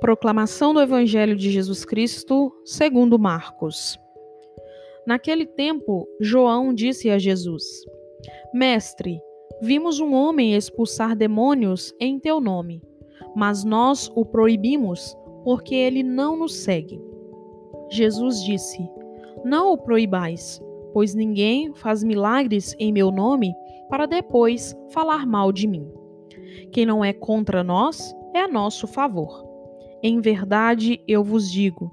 Proclamação do Evangelho de Jesus Cristo, segundo Marcos. Naquele tempo, João disse a Jesus: Mestre, vimos um homem expulsar demônios em teu nome, mas nós o proibimos, porque ele não nos segue. Jesus disse: Não o proibais, pois ninguém faz milagres em meu nome para depois falar mal de mim. Quem não é contra nós é a nosso favor. Em verdade eu vos digo: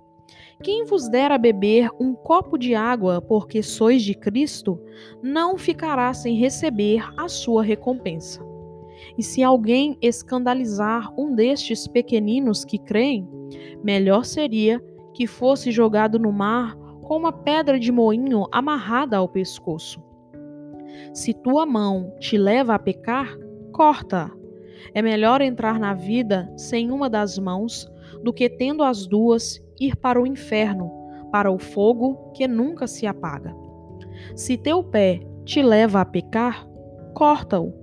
quem vos der a beber um copo de água porque sois de Cristo, não ficará sem receber a sua recompensa. E se alguém escandalizar um destes pequeninos que creem, melhor seria que fosse jogado no mar com uma pedra de moinho amarrada ao pescoço. Se tua mão te leva a pecar, corta. É melhor entrar na vida sem uma das mãos do que tendo as duas ir para o inferno, para o fogo que nunca se apaga. Se teu pé te leva a pecar, corta-o.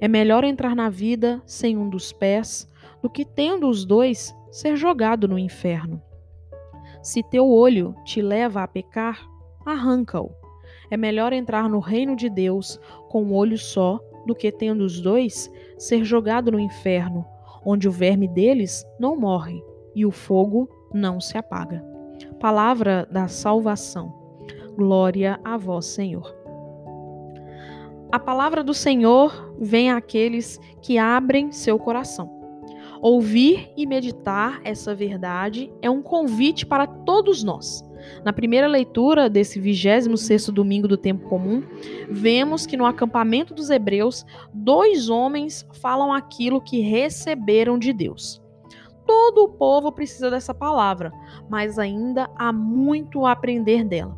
É melhor entrar na vida sem um dos pés do que tendo os dois ser jogado no inferno. Se teu olho te leva a pecar, arranca-o. É melhor entrar no reino de Deus com um olho só do que tendo os dois ser jogado no inferno, onde o verme deles não morre e o fogo não se apaga. Palavra da salvação. Glória a vós, Senhor. A palavra do Senhor vem àqueles que abrem seu coração. Ouvir e meditar essa verdade é um convite para todos nós. Na primeira leitura desse 26º domingo do tempo comum, vemos que no acampamento dos hebreus, dois homens falam aquilo que receberam de Deus. Todo o povo precisa dessa palavra, mas ainda há muito a aprender dela.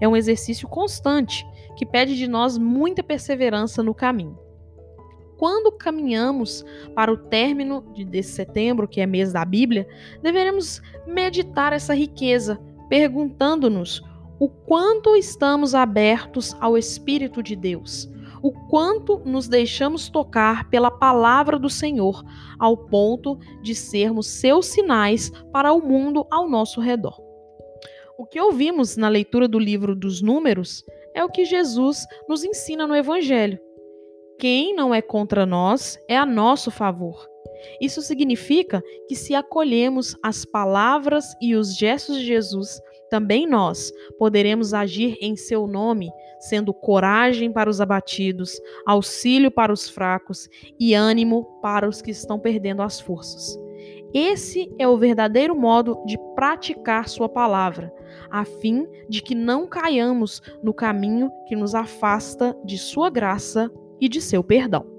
É um exercício constante que pede de nós muita perseverança no caminho. Quando caminhamos para o término desse setembro, que é mês da Bíblia, deveremos meditar essa riqueza, perguntando-nos o quanto estamos abertos ao Espírito de Deus, o quanto nos deixamos tocar pela palavra do Senhor, ao ponto de sermos seus sinais para o mundo ao nosso redor. O que ouvimos na leitura do livro dos Números é o que Jesus nos ensina no Evangelho. Quem não é contra nós é a nosso favor. Isso significa que, se acolhemos as palavras e os gestos de Jesus, também nós poderemos agir em seu nome, sendo coragem para os abatidos, auxílio para os fracos e ânimo para os que estão perdendo as forças. Esse é o verdadeiro modo de praticar Sua palavra, a fim de que não caiamos no caminho que nos afasta de Sua graça e de seu perdão.